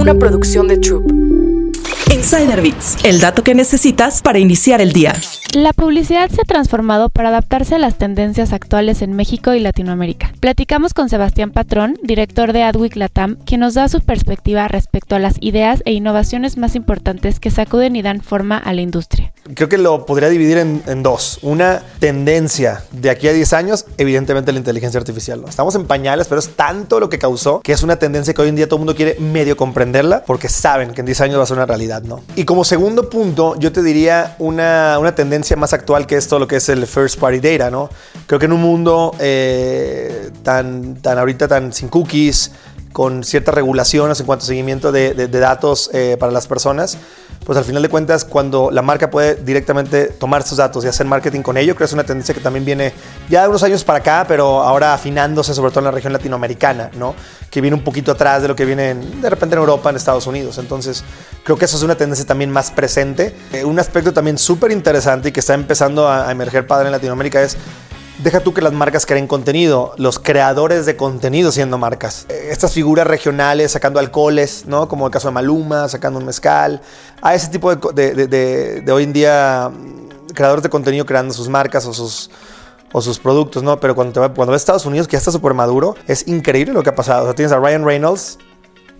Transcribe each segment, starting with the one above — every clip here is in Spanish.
una producción de Troop. Insider Bits, el dato que necesitas para iniciar el día. La publicidad se ha transformado para adaptarse a las tendencias actuales en México y Latinoamérica. Platicamos con Sebastián Patrón, director de Adweek Latam, quien nos da su perspectiva respecto a las ideas e innovaciones más importantes que sacuden y dan forma a la industria. Creo que lo podría dividir en, dos. Una tendencia de aquí a 10 años, evidentemente la inteligencia artificial. Estamos en pañales, pero es tanto lo que causó que es una tendencia que hoy en día todo el mundo quiere medio comprenderla porque saben que en 10 años va a ser una realidad, ¿no? Y como segundo punto, yo te diría una, una tendencia más actual que esto, lo que es el first party data, ¿no? Creo que en un mundo eh, tan, tan ahorita tan sin cookies, con ciertas regulaciones en cuanto a seguimiento de, datos eh, para las personas, pues al final de cuentas, cuando la marca puede directamente tomar sus datos y hacer marketing con ello, creo que es una tendencia que también viene ya de unos años para acá, pero ahora afinándose sobre todo en la región latinoamericana, ¿no? Que viene un poquito atrás de lo que viene de repente en Europa, en Estados Unidos. Entonces, creo que eso es una tendencia también más presente. Eh, un aspecto también súper interesante y que está empezando a, a emerger padre en Latinoamérica es deja tú que las marcas creen contenido, los creadores de contenido siendo marcas. Estas figuras regionales sacando alcoholes, ¿no? Como el caso de Maluma, sacando un mezcal. A ese tipo de, hoy en día mm, creadores de contenido creando sus marcas o sus, productos, ¿no? Pero cuando, te, cuando ves Estados Unidos, que ya está súper maduro, es increíble lo que ha pasado. O sea, tienes a Ryan Reynolds,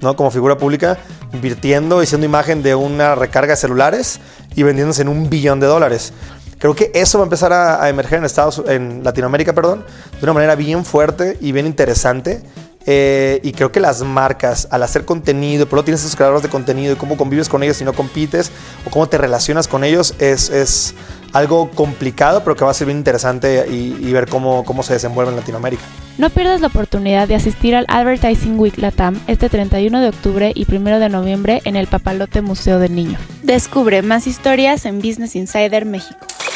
¿no? Como figura pública, invirtiendo y siendo imagen de una recarga de celulares y vendiéndose en un billón de dólares. Creo que eso va a empezar a, emerger en Estados, en Latinoamérica, perdón, de una manera bien fuerte y bien interesante. Eh, y creo que las marcas, al hacer contenido, por lo tienes esos creadores de contenido y cómo convives con ellos y no compites, o cómo te relacionas con ellos, es, es algo complicado, pero que va a ser bien interesante y, ver cómo, cómo se desenvuelve en Latinoamérica. No pierdas la oportunidad de asistir al Advertising Week Latam este 31 de octubre y 1 de noviembre en el Papalote Museo del Niño. Descubre más historias en Business Insider México.